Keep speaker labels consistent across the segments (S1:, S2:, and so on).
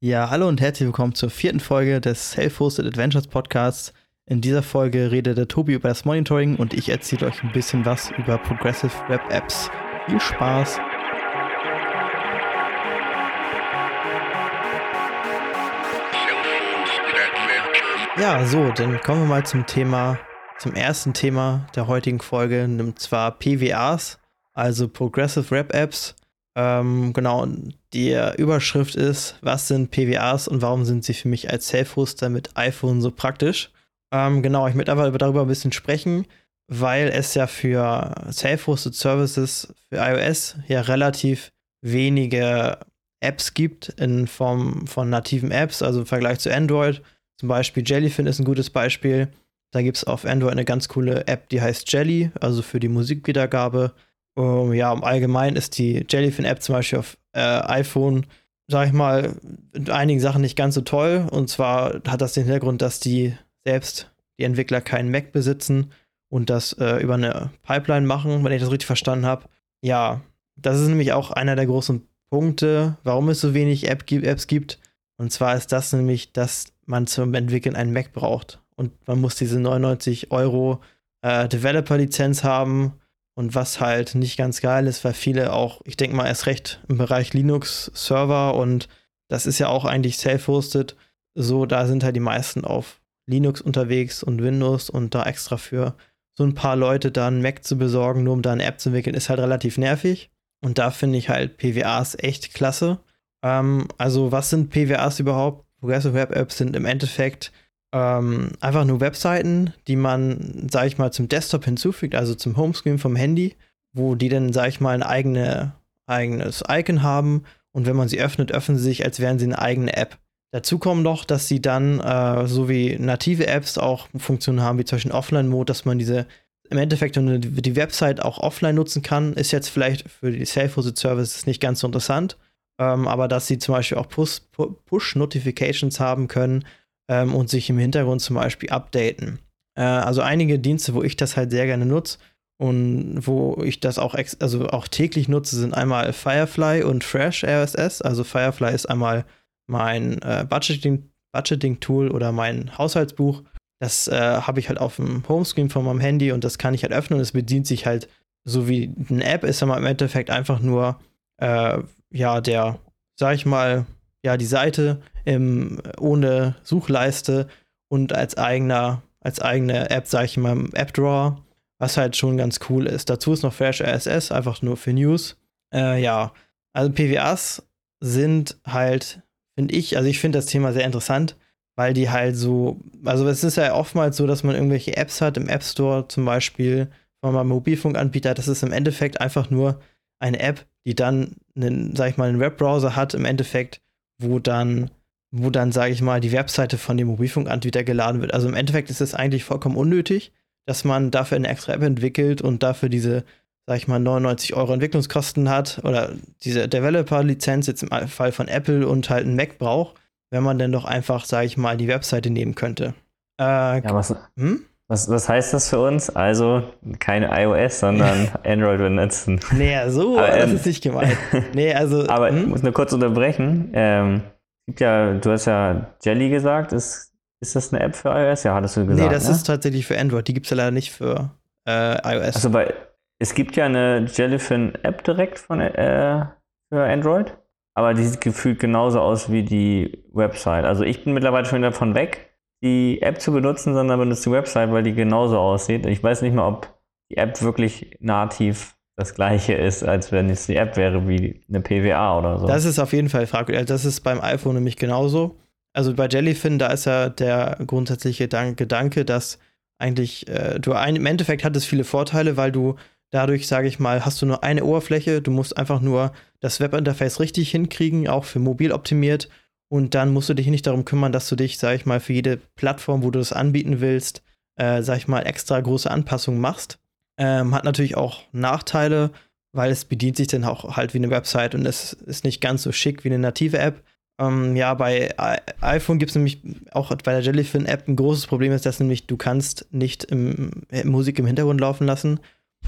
S1: Ja, hallo und herzlich willkommen zur vierten Folge des Self-Hosted Adventures Podcasts. In dieser Folge redet der Tobi über das Monitoring und ich erzähle euch ein bisschen was über Progressive Web Apps. Viel Spaß! Ja, so, dann kommen wir mal zum Thema, zum ersten Thema der heutigen Folge, und zwar PWAs, also Progressive Web Apps. Ähm, genau, die Überschrift ist, was sind PWAs und warum sind sie für mich als Self-Hoster mit iPhone so praktisch? Ähm, genau, ich möchte einfach darüber ein bisschen sprechen, weil es ja für Self-Hosted Services für iOS ja relativ wenige Apps gibt in Form von nativen Apps, also im Vergleich zu Android. Zum Beispiel Jellyfin ist ein gutes Beispiel. Da gibt es auf Android eine ganz coole App, die heißt Jelly, also für die Musikwiedergabe. Um, ja, im Allgemeinen ist die Jellyfin-App zum Beispiel auf äh, iPhone, sag ich mal, in einigen Sachen nicht ganz so toll. Und zwar hat das den Hintergrund, dass die selbst, die Entwickler, keinen Mac besitzen und das äh, über eine Pipeline machen, wenn ich das richtig verstanden habe. Ja, das ist nämlich auch einer der großen Punkte, warum es so wenig App Apps gibt. Und zwar ist das nämlich, dass man zum Entwickeln einen Mac braucht. Und man muss diese 99 Euro äh, Developer-Lizenz haben und was halt nicht ganz geil ist, weil viele auch, ich denke mal, erst recht im Bereich Linux-Server und das ist ja auch eigentlich self-hosted. So, da sind halt die meisten auf Linux unterwegs und Windows und da extra für so ein paar Leute dann Mac zu besorgen, nur um da eine App zu entwickeln, ist halt relativ nervig. Und da finde ich halt PWAs echt klasse. Ähm, also, was sind PWAs überhaupt? Progressive Web Apps sind im Endeffekt ähm, einfach nur Webseiten, die man, sag ich mal, zum Desktop hinzufügt, also zum Homescreen vom Handy, wo die dann, sag ich mal, ein eigene, eigenes Icon haben und wenn man sie öffnet, öffnen sie sich, als wären sie eine eigene App. Dazu kommt noch, dass sie dann, äh, so wie native Apps, auch Funktionen haben, wie zum Beispiel Offline-Mode, dass man diese im Endeffekt die Website auch offline nutzen kann. Ist jetzt vielleicht für die Self-Hosted Services nicht ganz so interessant, ähm, aber dass sie zum Beispiel auch Push-Notifications haben können, ähm, und sich im Hintergrund zum Beispiel updaten. Äh, also einige Dienste, wo ich das halt sehr gerne nutze und wo ich das auch, also auch täglich nutze, sind einmal Firefly und Fresh RSS. Also Firefly ist einmal mein äh, Budgeting, Budgeting-Tool oder mein Haushaltsbuch. Das äh, habe ich halt auf dem Homescreen von meinem Handy und das kann ich halt öffnen es bedient sich halt so wie eine App, ist aber im Endeffekt einfach nur, äh, ja, der, sag ich mal, ja, die Seite im, ohne Suchleiste und als eigener, als eigene App, sage ich mal, im App Drawer, was halt schon ganz cool ist. Dazu ist noch Fresh RSS, einfach nur für News. Äh, ja, also PWAs sind halt, finde ich, also ich finde das Thema sehr interessant, weil die halt so, also es ist ja oftmals so, dass man irgendwelche Apps hat im App Store zum Beispiel von meinem Mobilfunkanbieter, das ist im Endeffekt einfach nur eine App, die dann einen, sag ich mal, einen Webbrowser hat, im Endeffekt wo dann, wo dann, sage ich mal, die Webseite von dem Mobilfunkanbieter geladen wird. Also im Endeffekt ist es eigentlich vollkommen unnötig, dass man dafür eine extra App entwickelt und dafür diese, sag ich mal, 99 Euro Entwicklungskosten hat oder diese Developer-Lizenz jetzt im Fall von Apple und halt einen Mac braucht, wenn man dann doch einfach, sage ich mal, die Webseite nehmen könnte.
S2: Äh, ja, was, hm? Was, was heißt das für uns? Also keine iOS, sondern Android benutzen.
S1: Nee, so, aber, das ähm, ist nicht gemeint. Nee, also.
S2: aber hm? ich muss nur kurz unterbrechen. Ähm, gibt ja, du hast ja Jelly gesagt. Ist, ist das eine App für iOS? Ja, hattest du gesagt.
S1: Nee, das ne? ist tatsächlich für Android. Die gibt es ja leider nicht für äh, iOS.
S2: Also, weil es gibt ja eine Jellyfin-App direkt von, äh, für Android. Aber die sieht gefühlt genauso aus wie die Website. Also ich bin mittlerweile schon davon weg die App zu benutzen, sondern benutzt die Website, weil die genauso aussieht. Ich weiß nicht mal, ob die App wirklich nativ das gleiche ist, als wenn es die App wäre wie eine PWA oder so.
S1: Das ist auf jeden Fall fragwürdig. Also das ist beim iPhone nämlich genauso. Also bei Jellyfin, da ist ja der grundsätzliche Gedanke, dass eigentlich äh, du ein, im Endeffekt hat es viele Vorteile, weil du dadurch, sage ich mal, hast du nur eine Oberfläche, du musst einfach nur das Webinterface richtig hinkriegen, auch für mobil optimiert und dann musst du dich nicht darum kümmern, dass du dich, sag ich mal, für jede Plattform, wo du das anbieten willst, äh, sag ich mal, extra große Anpassungen machst. Ähm, hat natürlich auch Nachteile, weil es bedient sich dann auch halt wie eine Website und es ist nicht ganz so schick wie eine native App. Ähm, ja, bei iPhone gibt es nämlich auch bei der Jellyfin-App ein großes Problem, ist, dass nämlich du kannst nicht im, äh, Musik im Hintergrund laufen lassen.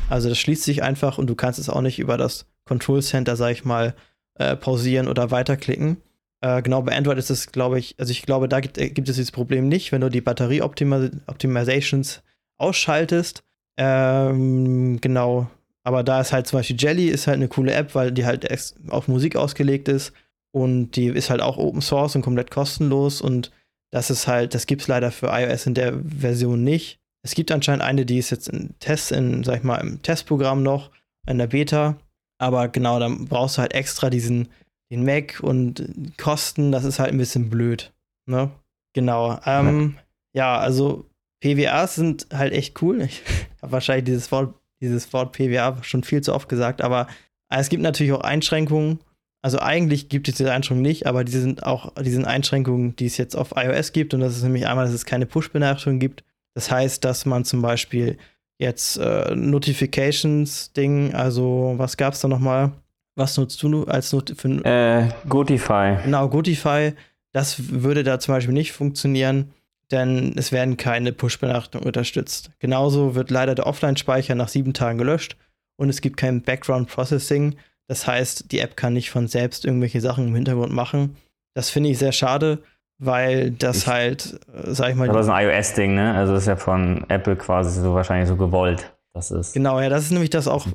S1: Also das schließt sich einfach und du kannst es auch nicht über das Control Center, sag ich mal, äh, pausieren oder weiterklicken. Äh, genau, bei Android ist es, glaube ich, also ich glaube, da gibt, gibt, es dieses Problem nicht, wenn du die Batterie-Optimizations ausschaltest. Ähm, genau. Aber da ist halt zum Beispiel Jelly ist halt eine coole App, weil die halt auf Musik ausgelegt ist und die ist halt auch Open Source und komplett kostenlos und das ist halt, das gibt es leider für iOS in der Version nicht. Es gibt anscheinend eine, die ist jetzt in Test, in, sag ich mal, im Testprogramm noch, in der Beta. Aber genau, dann brauchst du halt extra diesen, den Mac und Kosten, das ist halt ein bisschen blöd. Ne? Genau. Ähm, ja. ja, also PWAs sind halt echt cool. Ich habe wahrscheinlich dieses Wort, dieses Wort PWA schon viel zu oft gesagt, aber es gibt natürlich auch Einschränkungen. Also eigentlich gibt es diese Einschränkungen nicht, aber die sind auch diese Einschränkungen, die es jetzt auf iOS gibt. Und das ist nämlich einmal, dass es keine Push-Benachrichtigung gibt. Das heißt, dass man zum Beispiel jetzt äh, Notifications-Ding, also was gab es da nochmal? Was nutzt du als Not für
S2: äh, Gotify.
S1: Genau, Gotify. Das würde da zum Beispiel nicht funktionieren, denn es werden keine Push-Benachrichtigungen unterstützt. Genauso wird leider der Offline-Speicher nach sieben Tagen gelöscht und es gibt kein Background-Processing. Das heißt, die App kann nicht von selbst irgendwelche Sachen im Hintergrund machen. Das finde ich sehr schade, weil das ich, halt, äh, sag ich mal.
S2: Das ist ein iOS-Ding, ne? Also das ist ja von Apple quasi so wahrscheinlich so gewollt. Das ist.
S1: Genau, ja, das ist nämlich das auch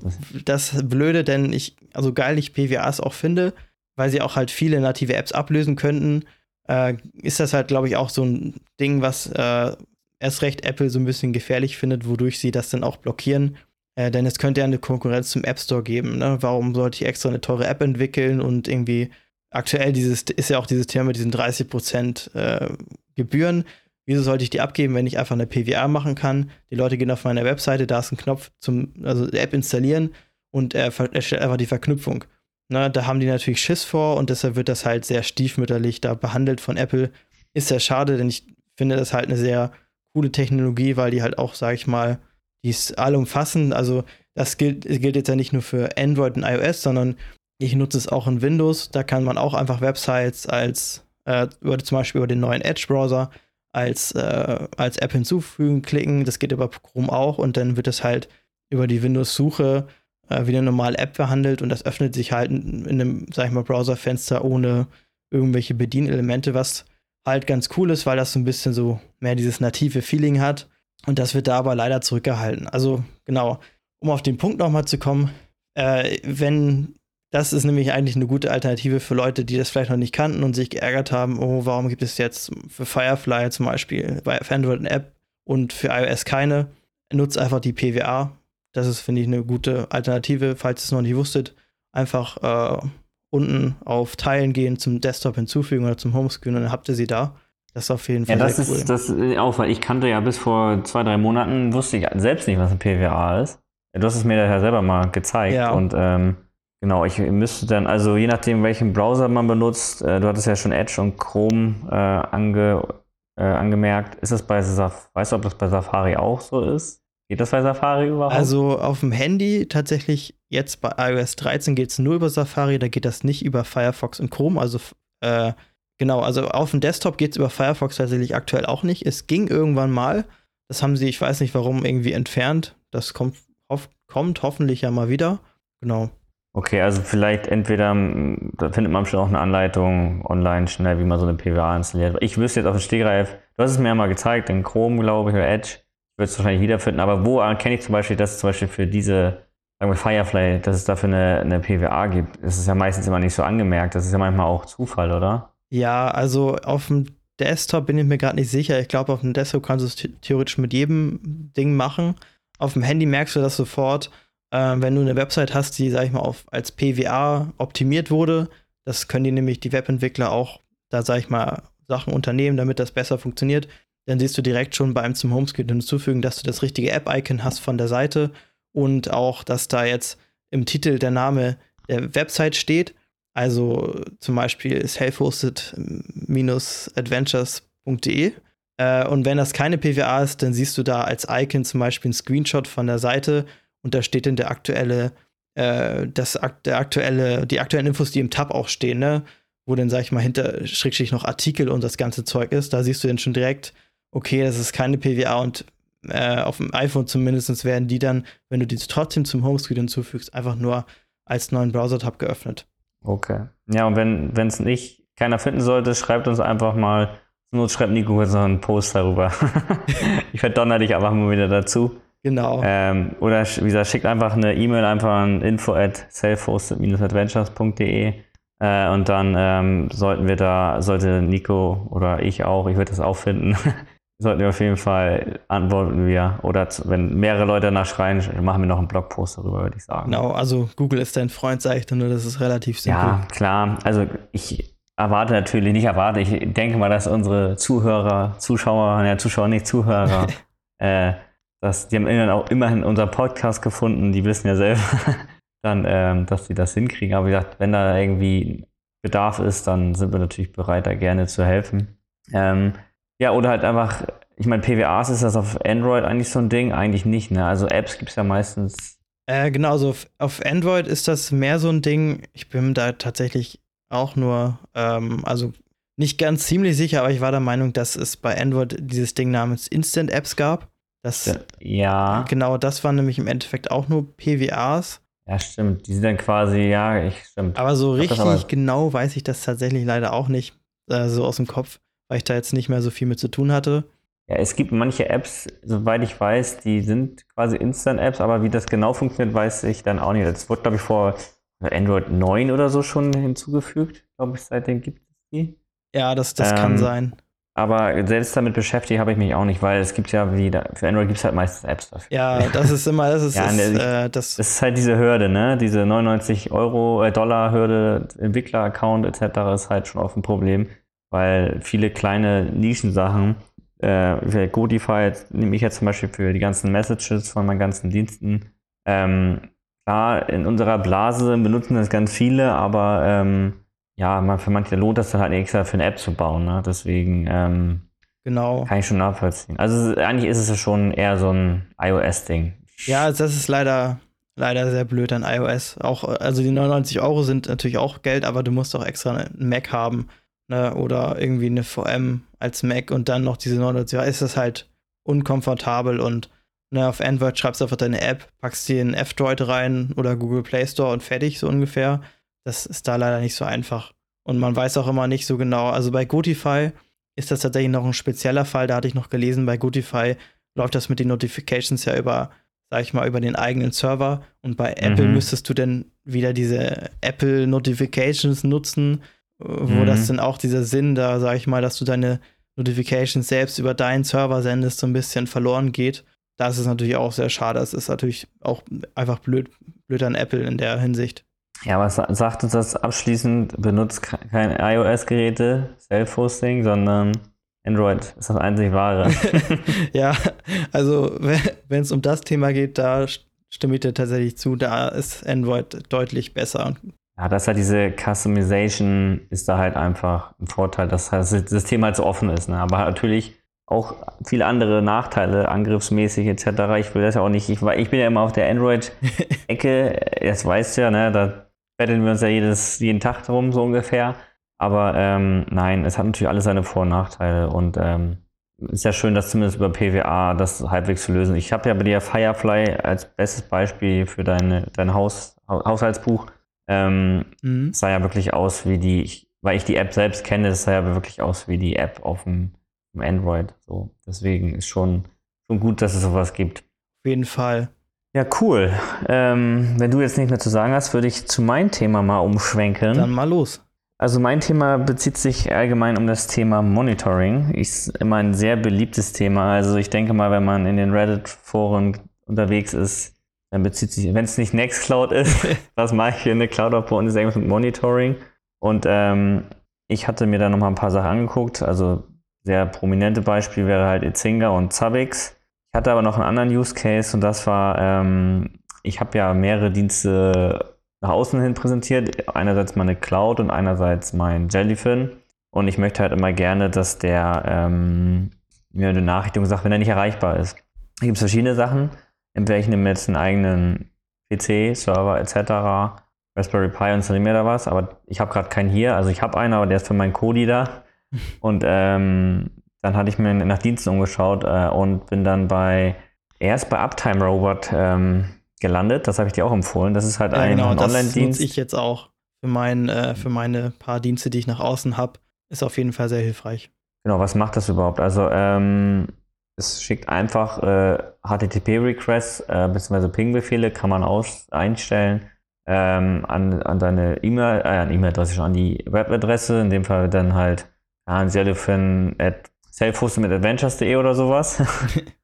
S1: das Blöde, denn ich, also geil ich PWAs auch finde, weil sie auch halt viele native Apps ablösen könnten, äh, ist das halt, glaube ich, auch so ein Ding, was äh, erst recht Apple so ein bisschen gefährlich findet, wodurch sie das dann auch blockieren. Äh, denn es könnte ja eine Konkurrenz zum App Store geben. Ne? Warum sollte ich extra eine teure App entwickeln und irgendwie aktuell dieses, ist ja auch dieses Thema mit diesen 30% äh, Gebühren. Wieso sollte ich die abgeben, wenn ich einfach eine PWA machen kann? Die Leute gehen auf meine Webseite, da ist ein Knopf zum, also App installieren und er, er stellt einfach die Verknüpfung. Na, da haben die natürlich Schiss vor und deshalb wird das halt sehr stiefmütterlich da behandelt von Apple. Ist sehr schade, denn ich finde das halt eine sehr coole Technologie, weil die halt auch, sag ich mal, die ist allumfassend. Also das gilt, gilt jetzt ja nicht nur für Android und iOS, sondern ich nutze es auch in Windows. Da kann man auch einfach Websites als, äh, über, zum Beispiel über den neuen Edge-Browser als, äh, als App hinzufügen, klicken. Das geht über Chrome auch und dann wird es halt über die Windows-Suche äh, wie eine normale App behandelt und das öffnet sich halt in, in einem, sag ich mal, Browserfenster ohne irgendwelche Bedienelemente, was halt ganz cool ist, weil das so ein bisschen so mehr dieses native Feeling hat. Und das wird da aber leider zurückgehalten. Also genau, um auf den Punkt nochmal zu kommen, äh, wenn das ist nämlich eigentlich eine gute Alternative für Leute, die das vielleicht noch nicht kannten und sich geärgert haben, oh, warum gibt es jetzt für Firefly zum Beispiel bei Android eine App und für iOS keine. Nutzt einfach die PWA. Das ist, finde ich, eine gute Alternative, falls ihr es noch nicht wusstet. Einfach äh, unten auf Teilen gehen, zum Desktop hinzufügen oder zum Homescreen und dann habt ihr sie da. Das ist auf jeden Fall
S2: ja, das ist, cool. Das ist auch, weil ich kannte ja bis vor zwei, drei Monaten, wusste ich selbst nicht, was ein PWA ist. Du hast es mir ja selber mal gezeigt ja. und ähm, Genau, ich müsste dann, also je nachdem, welchen Browser man benutzt, äh, du hattest ja schon Edge und Chrome äh, ange, äh, angemerkt, ist das bei Safari, weißt du, ob das bei Safari auch so ist? Geht das bei Safari überhaupt?
S1: Also auf dem Handy tatsächlich, jetzt bei iOS 13 geht es nur über Safari, da geht das nicht über Firefox und Chrome. Also äh, genau, also auf dem Desktop geht es über Firefox tatsächlich aktuell auch nicht. Es ging irgendwann mal, das haben sie, ich weiß nicht warum, irgendwie entfernt. Das kommt, hoff, kommt hoffentlich ja mal wieder. Genau.
S2: Okay, also vielleicht entweder, da findet man schon auch eine Anleitung online schnell, wie man so eine PWA installiert. Ich wüsste jetzt auf dem Stegreif, du hast es mir ja mal gezeigt, in Chrome, glaube ich, oder Edge. Würde es wahrscheinlich wiederfinden, aber wo erkenne ich zum Beispiel, dass zum Beispiel für diese, sagen wir Firefly, dass es dafür eine, eine PWA gibt? Das ist ja meistens immer nicht so angemerkt. Das ist ja manchmal auch Zufall, oder?
S1: Ja, also auf dem Desktop bin ich mir gerade nicht sicher. Ich glaube, auf dem Desktop kannst du es theoretisch mit jedem Ding machen. Auf dem Handy merkst du das sofort äh, wenn du eine Website hast, die, sag ich mal, auf, als PWA optimiert wurde, das können die nämlich die Webentwickler auch, da sag ich mal, Sachen unternehmen, damit das besser funktioniert. Dann siehst du direkt schon beim zum Homescreen hinzufügen, dass du das richtige App-Icon hast von der Seite und auch, dass da jetzt im Titel der Name der Website steht. Also zum Beispiel self-hosted-adventures.de. Äh, und wenn das keine PWA ist, dann siehst du da als Icon zum Beispiel einen Screenshot von der Seite und da steht dann der aktuelle, äh, das, der aktuelle, die aktuellen Infos, die im Tab auch stehen, ne? Wo dann, sag ich mal, hinter Schrägstrich noch Artikel und das ganze Zeug ist. Da siehst du dann schon direkt, okay, das ist keine PWA und äh, auf dem iPhone zumindest werden die dann, wenn du die trotzdem zum Homescreen hinzufügst, einfach nur als neuen Browser-Tab geöffnet.
S2: Okay. Ja, und wenn es nicht keiner finden sollte, schreibt uns einfach mal. Zur Not schreibt Nico noch einen Post darüber. ich verdonner dich einfach mal wieder dazu.
S1: Genau.
S2: Ähm, oder wie gesagt, schickt einfach eine E-Mail einfach an info at self-hosted-adventures.de äh, und dann ähm, sollten wir da, sollte Nico oder ich auch, ich würde das auch finden, sollten wir auf jeden Fall antworten wir. Oder wenn mehrere Leute danach schreien, machen wir noch einen Blogpost darüber, würde ich sagen.
S1: Genau, also Google ist dein Freund, sage ich nur, das ist relativ simpel.
S2: Ja, klar. Also ich erwarte natürlich, nicht erwarte, ich denke mal, dass unsere Zuhörer, Zuschauer, ja, Zuschauer nicht Zuhörer, äh, dass die haben immerhin auch immerhin unseren Podcast gefunden, die wissen ja selber, dann, ähm, dass sie das hinkriegen. Aber wie gesagt, wenn da irgendwie Bedarf ist, dann sind wir natürlich bereit, da gerne zu helfen. Ähm, ja, oder halt einfach, ich meine, PWAs ist das auf Android eigentlich so ein Ding? Eigentlich nicht, ne? Also Apps gibt es ja meistens.
S1: Äh, genau, also auf, auf, Android ist das mehr so ein Ding. Ich bin da tatsächlich auch nur, ähm, also nicht ganz ziemlich sicher, aber ich war der Meinung, dass es bei Android dieses Ding namens Instant Apps gab. Das,
S2: ja.
S1: Genau, das waren nämlich im Endeffekt auch nur PWAs.
S2: Ja, stimmt. Die sind dann quasi, ja, ich stimmt.
S1: Aber so richtig aber genau weiß ich das tatsächlich leider auch nicht, äh, so aus dem Kopf, weil ich da jetzt nicht mehr so viel mit zu tun hatte.
S2: Ja, es gibt manche Apps, soweit ich weiß, die sind quasi Instant-Apps, aber wie das genau funktioniert, weiß ich dann auch nicht. Das wurde, glaube ich, vor Android 9 oder so schon hinzugefügt. Glaube ich, seitdem gibt es die.
S1: Ja, das, das ähm, kann sein.
S2: Aber selbst damit beschäftigt habe ich mich auch nicht, weil es gibt ja wieder, für Android gibt es halt meistens Apps dafür.
S1: Ja, das ist immer, das ist,
S2: ja,
S1: ist
S2: äh, das, das ist halt diese Hürde, ne? Diese 99 Euro, äh, Dollar Hürde, Entwickler-Account etc. ist halt schon oft ein Problem, weil viele kleine Nischensachen, äh, Godify nehme ich jetzt zum Beispiel für die ganzen Messages von meinen ganzen Diensten. Ähm, klar, in unserer Blase benutzen das ganz viele, aber ähm, ja, für manche lohnt das dann halt extra für eine App zu bauen. Ne? Deswegen ähm,
S1: genau.
S2: kann ich schon nachvollziehen. Also eigentlich ist es ja schon eher so ein iOS-Ding.
S1: Ja, das ist leider, leider sehr blöd an iOS. Auch, also die 99 Euro sind natürlich auch Geld, aber du musst auch extra einen Mac haben. Ne? Oder irgendwie eine VM als Mac und dann noch diese 99 Euro. Ist das halt unkomfortabel und ne, auf Android schreibst du einfach deine App, packst dir einen F-Droid rein oder Google Play Store und fertig, so ungefähr. Das ist da leider nicht so einfach. Und man weiß auch immer nicht so genau. Also bei Gotify ist das tatsächlich noch ein spezieller Fall. Da hatte ich noch gelesen, bei Gotify läuft das mit den Notifications ja über, sag ich mal, über den eigenen Server. Und bei mhm. Apple müsstest du dann wieder diese Apple Notifications nutzen, wo mhm. das dann auch dieser Sinn da, sag ich mal, dass du deine Notifications selbst über deinen Server sendest, so ein bisschen verloren geht. Das ist natürlich auch sehr schade. Das ist natürlich auch einfach blöd, blöd an Apple in der Hinsicht.
S2: Ja, was sagt uns das abschließend? Benutzt keine iOS-Geräte, Self-Hosting, sondern Android ist das einzig wahre.
S1: ja, also wenn es um das Thema geht, da stimme ich dir tatsächlich zu, da ist Android deutlich besser.
S2: Ja, das halt diese Customization ist da halt einfach ein Vorteil, dass das System halt so offen ist. Ne? Aber natürlich auch viele andere Nachteile, angriffsmäßig etc. Ich will das ja auch nicht, ich, ich bin ja immer auf der Android-Ecke, das weißt du ja, ne? da betteln wir uns ja jedes, jeden Tag drum, so ungefähr. Aber ähm, nein, es hat natürlich alles seine Vor- und Nachteile und ähm, ist ja schön, dass zumindest über PWA das halbwegs zu lösen. Ich habe ja bei dir Firefly als bestes Beispiel für deine, dein Haus, Haushaltsbuch. Ähm, mhm. sah ja wirklich aus wie die, ich, weil ich die App selbst kenne, es sah ja wirklich aus wie die App auf dem, dem Android. So, deswegen ist schon, schon gut, dass es sowas gibt.
S1: Auf jeden Fall.
S2: Ja, cool. Ähm, wenn du jetzt nicht mehr zu sagen hast, würde ich zu meinem Thema mal umschwenken.
S1: Dann mal los.
S2: Also mein Thema bezieht sich allgemein um das Thema Monitoring. Ist immer ein sehr beliebtes Thema. Also ich denke mal, wenn man in den Reddit-Foren unterwegs ist, dann bezieht sich, wenn es nicht Nextcloud ist, was mache ich hier in der Cloud und ist irgendwas mit Monitoring. Und ähm, ich hatte mir da noch mal ein paar Sachen angeguckt. Also sehr prominente Beispiel wäre halt Itzinga und Zabbix hatte aber noch einen anderen Use Case und das war, ähm, ich habe ja mehrere Dienste nach außen hin präsentiert. Einerseits meine Cloud und einerseits mein Jellyfin. Und ich möchte halt immer gerne, dass der ähm, mir eine Nachrichtung sagt, wenn er nicht erreichbar ist. Da gibt es verschiedene Sachen. Entweder ich nehme jetzt einen eigenen PC, Server etc., Raspberry Pi und installiere mir da was, aber ich habe gerade keinen hier. Also ich habe einen, aber der ist für meinen Kodi da. Und ähm, dann hatte ich mir nach Diensten umgeschaut äh, und bin dann bei erst bei Uptime Robot ähm, gelandet. Das habe ich dir auch empfohlen. Das ist halt ja, ein, genau, ein Online-Dienst.
S1: Das ich jetzt auch für, mein, äh, für meine paar Dienste, die ich nach außen habe, ist auf jeden Fall sehr hilfreich.
S2: Genau, was macht das überhaupt? Also ähm, es schickt einfach äh, HTTP-Requests äh, bzw. Ping-Befehle, kann man aus einstellen ähm, an, an deine E-Mail, äh, an E-Mail-Adresse, an die Webadresse, in dem Fall dann halt an Jellyfin at selfhostedadventures.de oder sowas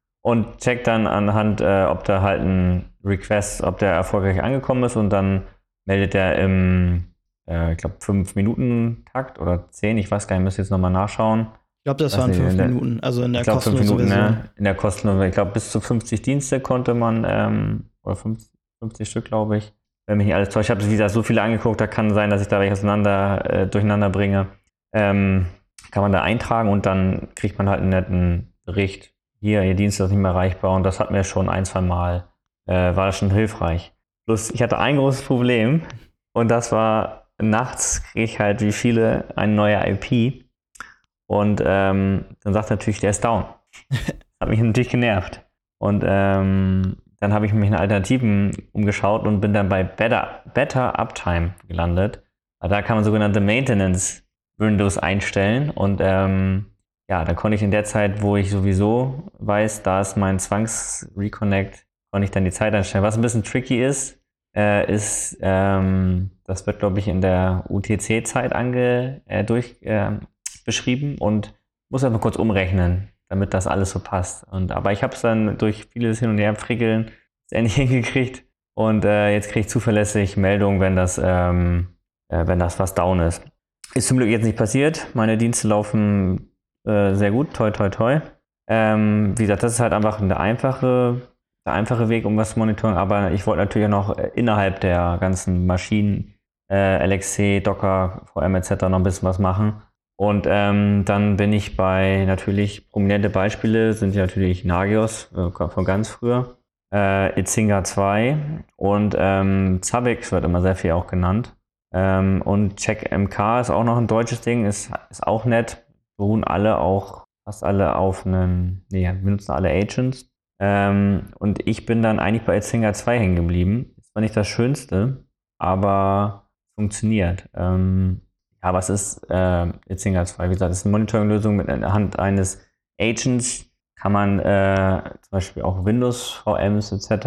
S2: und checkt dann anhand, äh, ob da halt ein Request, ob der erfolgreich angekommen ist und dann meldet er im, äh, ich glaube, 5-Minuten-Takt oder 10, ich weiß gar nicht, müsste jetzt nochmal nachschauen.
S1: Ich glaube, das waren 5 Minuten, also in der kostenlosen
S2: Minuten, Version. Ne? In der kostenlosen, ich glaube, bis zu 50 Dienste konnte man, ähm, oder 50, 50 Stück, glaube ich, wenn mich nicht alles täuscht. Ich habe, wie gesagt, so viele angeguckt, da kann sein, dass ich da welche auseinander, äh, durcheinander bringe. Ähm, kann man da eintragen und dann kriegt man halt einen netten Bericht. Hier, Ihr Dienst ist nicht mehr erreichbar und das hat mir schon ein, zwei Mal, äh, war das schon hilfreich. Bloß, ich hatte ein großes Problem und das war, nachts kriege ich halt wie viele eine neue IP und ähm, dann sagt natürlich, der ist down. hat mich natürlich genervt. Und ähm, dann habe ich mich in Alternativen umgeschaut und bin dann bei Better, Better Uptime gelandet. Da kann man sogenannte Maintenance Windows einstellen und ähm, ja, da konnte ich in der Zeit, wo ich sowieso weiß, da ist mein Zwangs-Reconnect, konnte ich dann die Zeit einstellen. Was ein bisschen tricky ist, äh, ist, ähm, das wird, glaube ich, in der UTC-Zeit ange, äh, durch, äh, beschrieben und muss einfach kurz umrechnen damit das alles so passt. Und, aber ich habe es dann durch vieles hin und her frickeln endlich hingekriegt. Und äh, jetzt kriege ich zuverlässig Meldungen, wenn das, ähm, äh, wenn das was down ist. Ist zum Glück jetzt nicht passiert. Meine Dienste laufen äh, sehr gut. Toi, toi, toi. Ähm, wie gesagt, das ist halt einfach eine einfache, der einfache Weg, um was zu monitoren. Aber ich wollte natürlich auch noch äh, innerhalb der ganzen Maschinen, äh, LXC, Docker, VM etc. noch ein bisschen was machen. Und ähm, dann bin ich bei natürlich prominente Beispiele, sind ja natürlich Nagios äh, von ganz früher, äh, Itzinga 2 und ähm, Zabbix wird immer sehr viel auch genannt. Ähm, und CheckMK ist auch noch ein deutsches Ding, ist, ist auch nett. Beruhen alle auch, fast alle auf einen, nee, benutzen alle Agents. Ähm, und ich bin dann eigentlich bei Itzinga 2 hängen geblieben. Ist zwar nicht das Schönste, aber funktioniert. Ähm, ja, was ist äh, Itzinger 2? Wie gesagt, das ist eine Monitoring-Lösung mit Hand eines Agents. Kann man äh, zum Beispiel auch Windows-VMs etc.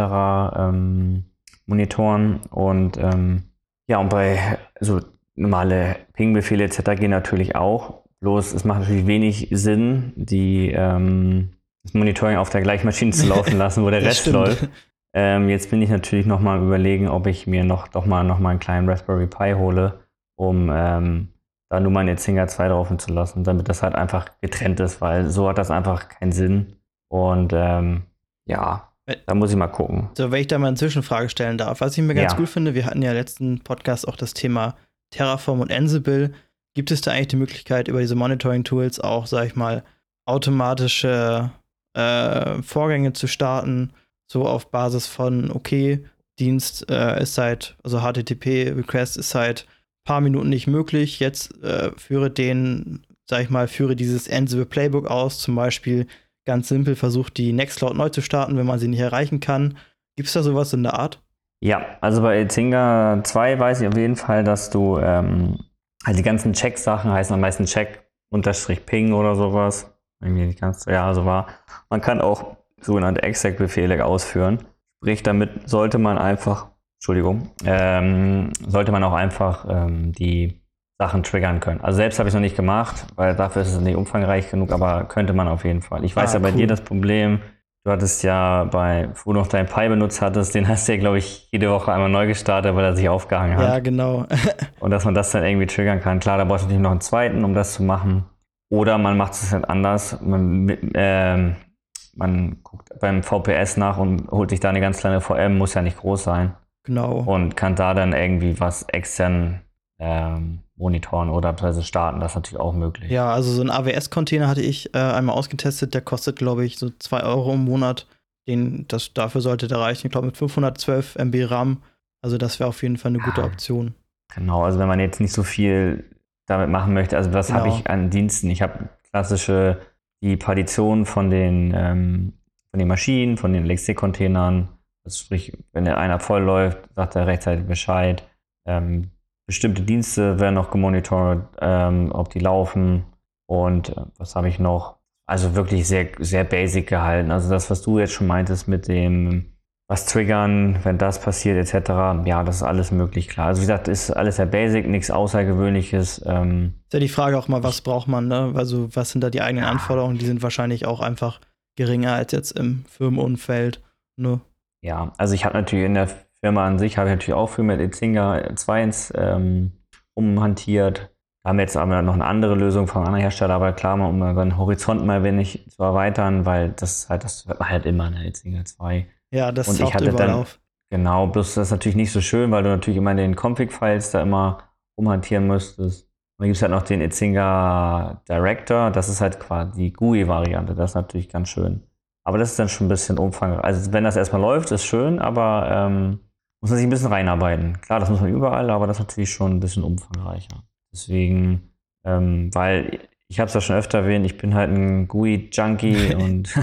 S2: Ähm, monitoren und ähm, ja, und bei so normale Ping-Befehle etc. gehen natürlich auch. Bloß es macht natürlich wenig Sinn, die ähm, das Monitoring auf der gleichen Maschine zu laufen lassen, wo der Rest stimmt. läuft. Ähm, jetzt bin ich natürlich noch mal überlegen, ob ich mir noch doch mal noch mal einen kleinen Raspberry Pi hole um ähm, da nur meine Zinger 2 drauf zu lassen, damit das halt einfach getrennt ist, weil so hat das einfach keinen Sinn. Und ähm, ja, da muss ich mal gucken.
S1: So, wenn ich da mal eine Zwischenfrage stellen darf, was ich mir ganz ja. gut finde, wir hatten ja letzten Podcast auch das Thema Terraform und Ansible. Gibt es da eigentlich die Möglichkeit, über diese Monitoring-Tools auch, sag ich mal, automatische äh, Vorgänge zu starten, so auf Basis von, okay, Dienst äh, ist seit, also HTTP-Request ist seit paar Minuten nicht möglich. Jetzt äh, führe den, sag ich mal, führe dieses Ansible Playbook aus. Zum Beispiel ganz simpel versucht, die Nextcloud neu zu starten, wenn man sie nicht erreichen kann. Gibt es da sowas in der Art?
S2: Ja, also bei Zinga 2 weiß ich auf jeden Fall, dass du ähm, halt die ganzen Check-Sachen heißen am meisten Check unterstrich Ping oder sowas. Irgendwie nicht ganz, ja, so war. Man kann auch sogenannte Exec-Befehle ausführen. Sprich, damit sollte man einfach Entschuldigung, ähm, sollte man auch einfach ähm, die Sachen triggern können. Also selbst habe ich es noch nicht gemacht, weil dafür ist es nicht umfangreich genug, aber könnte man auf jeden Fall. Ich weiß ah, ja bei cool. dir das Problem, du hattest ja bei, wo du noch dein Pi benutzt hattest, den hast du ja, glaube ich, jede Woche einmal neu gestartet, weil er sich aufgehangen hat.
S1: Ja, genau.
S2: Und dass man das dann irgendwie triggern kann. Klar, da brauchst du natürlich noch einen zweiten, um das zu machen. Oder man macht es halt anders. Man, äh, man guckt beim VPS nach und holt sich da eine ganz kleine VM, muss ja nicht groß sein.
S1: Genau.
S2: Und kann da dann irgendwie was extern ähm, monitoren oder beziehungsweise starten. Das ist natürlich auch möglich.
S1: Ja, also so ein AWS-Container hatte ich äh, einmal ausgetestet. Der kostet, glaube ich, so 2 Euro im Monat. Den, das, dafür sollte der reichen. Ich glaube, mit 512 MB RAM. Also, das wäre auf jeden Fall eine gute ja, Option.
S2: Genau, also wenn man jetzt nicht so viel damit machen möchte. Also, was genau. habe ich an Diensten? Ich habe klassische die Partition von den, ähm, von den Maschinen, von den LXC-Containern, also sprich, wenn der einer voll läuft, sagt er rechtzeitig Bescheid. Ähm, bestimmte Dienste werden noch gemonitort, ähm, ob die laufen und äh, was habe ich noch? Also wirklich sehr, sehr basic gehalten. Also das, was du jetzt schon meintest mit dem was triggern, wenn das passiert, etc. Ja, das ist alles möglich, klar. Also wie gesagt, ist alles sehr basic, nichts Außergewöhnliches.
S1: Ähm, ist ja die Frage auch mal, was braucht man, ne? Also was sind da die eigenen. Anforderungen? Die sind wahrscheinlich auch einfach geringer als jetzt im Firmenumfeld. Ne?
S2: Ja, also ich habe natürlich in der Firma an sich, habe ich natürlich auch viel mit Etzinger 2 ähm, umhantiert. Da haben wir jetzt aber noch eine andere Lösung von einem anderen Hersteller, aber klar, um seinen Horizont mal wenig zu erweitern, weil das halt, das halt immer, eine Etzinger 2
S1: ja, das und ich hatte dann, auf.
S2: Genau, bloß das ist natürlich nicht so schön, weil du natürlich immer in den Config-Files da immer umhantieren müsstest. Und dann gibt es halt noch den Itzinga Director, das ist halt quasi die GUI-Variante, das ist natürlich ganz schön. Aber das ist dann schon ein bisschen umfangreich. Also wenn das erstmal läuft, ist schön, aber ähm, muss man sich ein bisschen reinarbeiten. Klar, das muss man überall, aber das ist natürlich schon ein bisschen umfangreicher. Deswegen, ähm, weil ich habe es ja schon öfter erwähnt, ich bin halt ein GUI-Junkie und,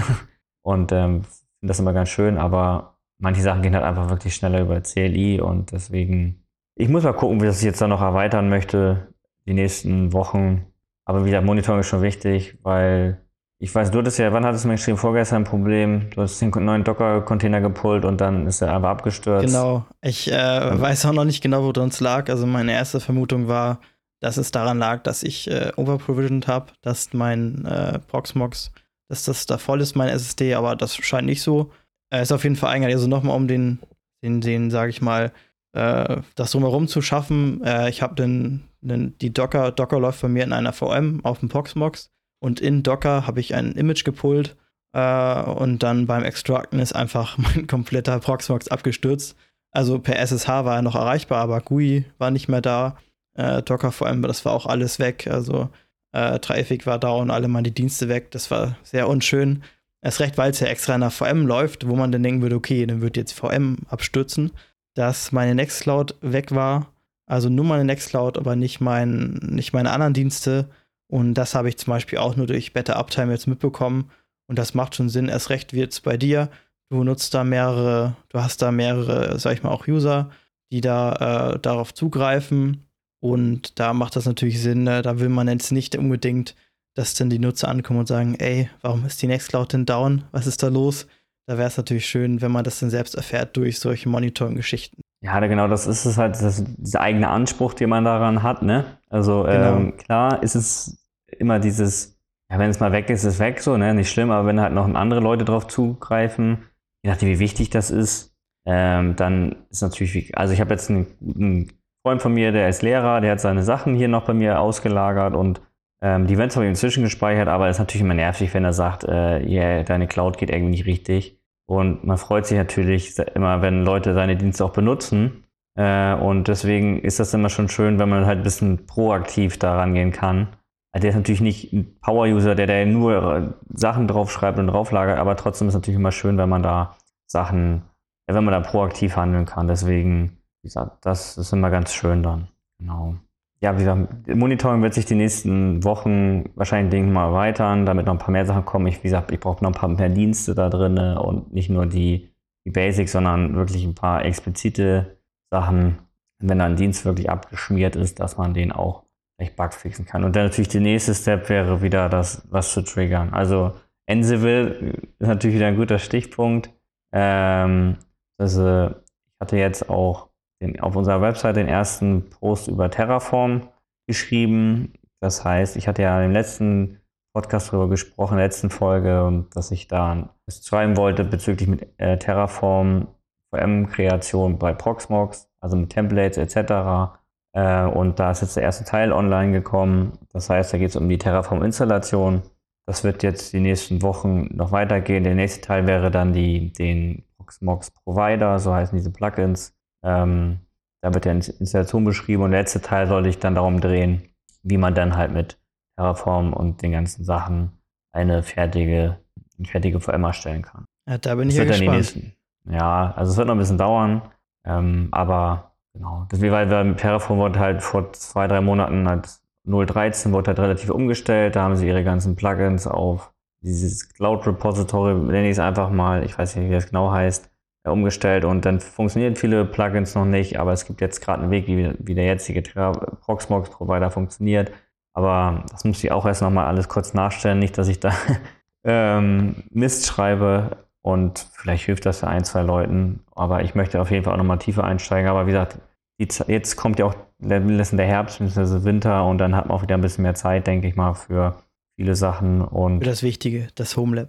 S2: und ähm, finde das immer ganz schön, aber manche Sachen gehen halt einfach wirklich schneller über CLI und deswegen, ich muss mal gucken, wie das ich jetzt dann noch erweitern möchte, die nächsten Wochen. Aber wie gesagt, Monitoring ist schon wichtig, weil ich weiß, du hattest ja, wann hattest du mir geschrieben, vorgestern ein Problem, du hast den neuen Docker-Container gepullt und dann ist er einfach abgestürzt.
S1: Genau, ich äh, weiß auch noch nicht genau, wo es lag. Also meine erste Vermutung war, dass es daran lag, dass ich äh, overprovisioned habe, dass mein äh, Proxmox dass das da voll ist, mein SSD, aber das scheint nicht so. Äh, ist auf jeden Fall eigentlich, also nochmal um den, den, den sage ich mal, äh, das drumherum zu schaffen. Äh, ich habe den, den, die Docker, Docker läuft bei mir in einer VM auf dem Proxmox und in Docker habe ich ein Image gepullt äh, und dann beim Extracten ist einfach mein kompletter Proxmox abgestürzt. Also per SSH war er noch erreichbar, aber GUI war nicht mehr da. Äh, Docker VM, das war auch alles weg. Also äh, Traffic war down, alle mal die Dienste weg. Das war sehr unschön. Erst recht, weil es ja extra nach VM läuft, wo man dann denken würde, okay, dann wird jetzt VM abstürzen. Dass meine Nextcloud weg war, also nur meine Nextcloud, aber nicht, mein, nicht meine anderen Dienste. Und das habe ich zum Beispiel auch nur durch Better Uptime jetzt mitbekommen. Und das macht schon Sinn. Erst recht wird es bei dir. Du nutzt da mehrere, du hast da mehrere, sag ich mal, auch User, die da äh, darauf zugreifen. Und da macht das natürlich Sinn, ne? da will man jetzt nicht unbedingt, dass dann die Nutzer ankommen und sagen, ey, warum ist die Nextcloud denn down? Was ist da los? Da wäre es natürlich schön, wenn man das dann selbst erfährt durch solche Monitoring-Geschichten.
S2: Ja, genau, das ist es halt, das, dieser eigene Anspruch, den man daran hat, ne? Also genau. ähm, klar ist es immer dieses, ja, wenn es mal weg ist, ist weg, so, ne? Nicht schlimm, aber wenn halt noch andere Leute drauf zugreifen, je nachdem, wie wichtig das ist, ähm, dann ist natürlich, also ich habe jetzt einen, einen Freund von mir, der ist Lehrer, der hat seine Sachen hier noch bei mir ausgelagert und ähm, die werden zwar inzwischen gespeichert, aber es ist natürlich immer nervig, wenn er sagt, äh, yeah, deine Cloud geht irgendwie nicht richtig. Und man freut sich natürlich immer, wenn Leute seine Dienste auch benutzen. Äh, und deswegen ist das immer schon schön, wenn man halt ein bisschen proaktiv da rangehen kann. Also der ist natürlich nicht ein Power-User, der da nur äh, Sachen draufschreibt und drauflagert, aber trotzdem ist es natürlich immer schön, wenn man da Sachen, wenn man da proaktiv handeln kann. Deswegen wie gesagt, das ist immer ganz schön dann. Genau. Ja, wie gesagt, Monitoring wird sich die nächsten Wochen wahrscheinlich denke ich mal erweitern, damit noch ein paar mehr Sachen kommen. Ich, wie gesagt, ich brauche noch ein paar mehr Dienste da drin und nicht nur die, die Basics, sondern wirklich ein paar explizite Sachen, wenn dann ein Dienst wirklich abgeschmiert ist, dass man den auch echt Bugs fixen kann. Und dann natürlich der nächste Step wäre wieder das, was zu triggern. Also Ansible ist natürlich wieder ein guter Stichpunkt. Ähm, also ich hatte jetzt auch den, auf unserer Website den ersten Post über Terraform geschrieben. Das heißt, ich hatte ja im letzten Podcast darüber gesprochen, in der letzten Folge, dass ich da was schreiben wollte bezüglich mit äh, Terraform, VM-Kreation bei Proxmox, also mit Templates etc. Äh, und da ist jetzt der erste Teil online gekommen. Das heißt, da geht es um die Terraform-Installation. Das wird jetzt die nächsten Wochen noch weitergehen. Der nächste Teil wäre dann die, den Proxmox Provider, so heißen diese Plugins. Ähm, da wird ja Installation beschrieben und der letzte Teil soll sich dann darum drehen, wie man dann halt mit Terraform und den ganzen Sachen eine fertige, eine fertige VM erstellen kann.
S1: Ja, da bin das ich ja gespannt.
S2: Ja, also es wird noch ein bisschen dauern, ähm, aber genau. Deswegen, weil wir mit Terraform wurde halt vor zwei, drei Monaten halt 0.13 wurde halt relativ umgestellt. Da haben sie ihre ganzen Plugins auf dieses Cloud Repository, nenne ich es einfach mal, ich weiß nicht, wie das genau heißt, äh, umgestellt und dann funktionieren viele Plugins noch nicht, aber es gibt jetzt gerade einen Weg, wie, wie der jetzige Proxmox Provider funktioniert. Aber das muss ich auch erst nochmal alles kurz nachstellen, nicht, dass ich da ähm, Mist schreibe und vielleicht hilft das ein, zwei Leuten. Aber ich möchte auf jeden Fall auch nochmal tiefer einsteigen. Aber wie gesagt, jetzt kommt ja auch der Herbst bzw. Winter und dann hat man auch wieder ein bisschen mehr Zeit, denke ich mal, für viele Sachen. Und
S1: für das Wichtige, das Homelab.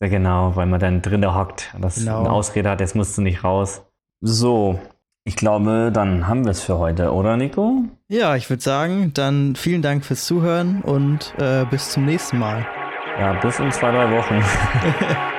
S2: Sehr genau, weil man dann drinnen hockt und das genau. eine Ausrede hat, jetzt musst du nicht raus. So, ich glaube, dann haben wir es für heute, oder Nico?
S1: Ja, ich würde sagen, dann vielen Dank fürs Zuhören und äh, bis zum nächsten Mal.
S2: Ja, bis in zwei, drei Wochen.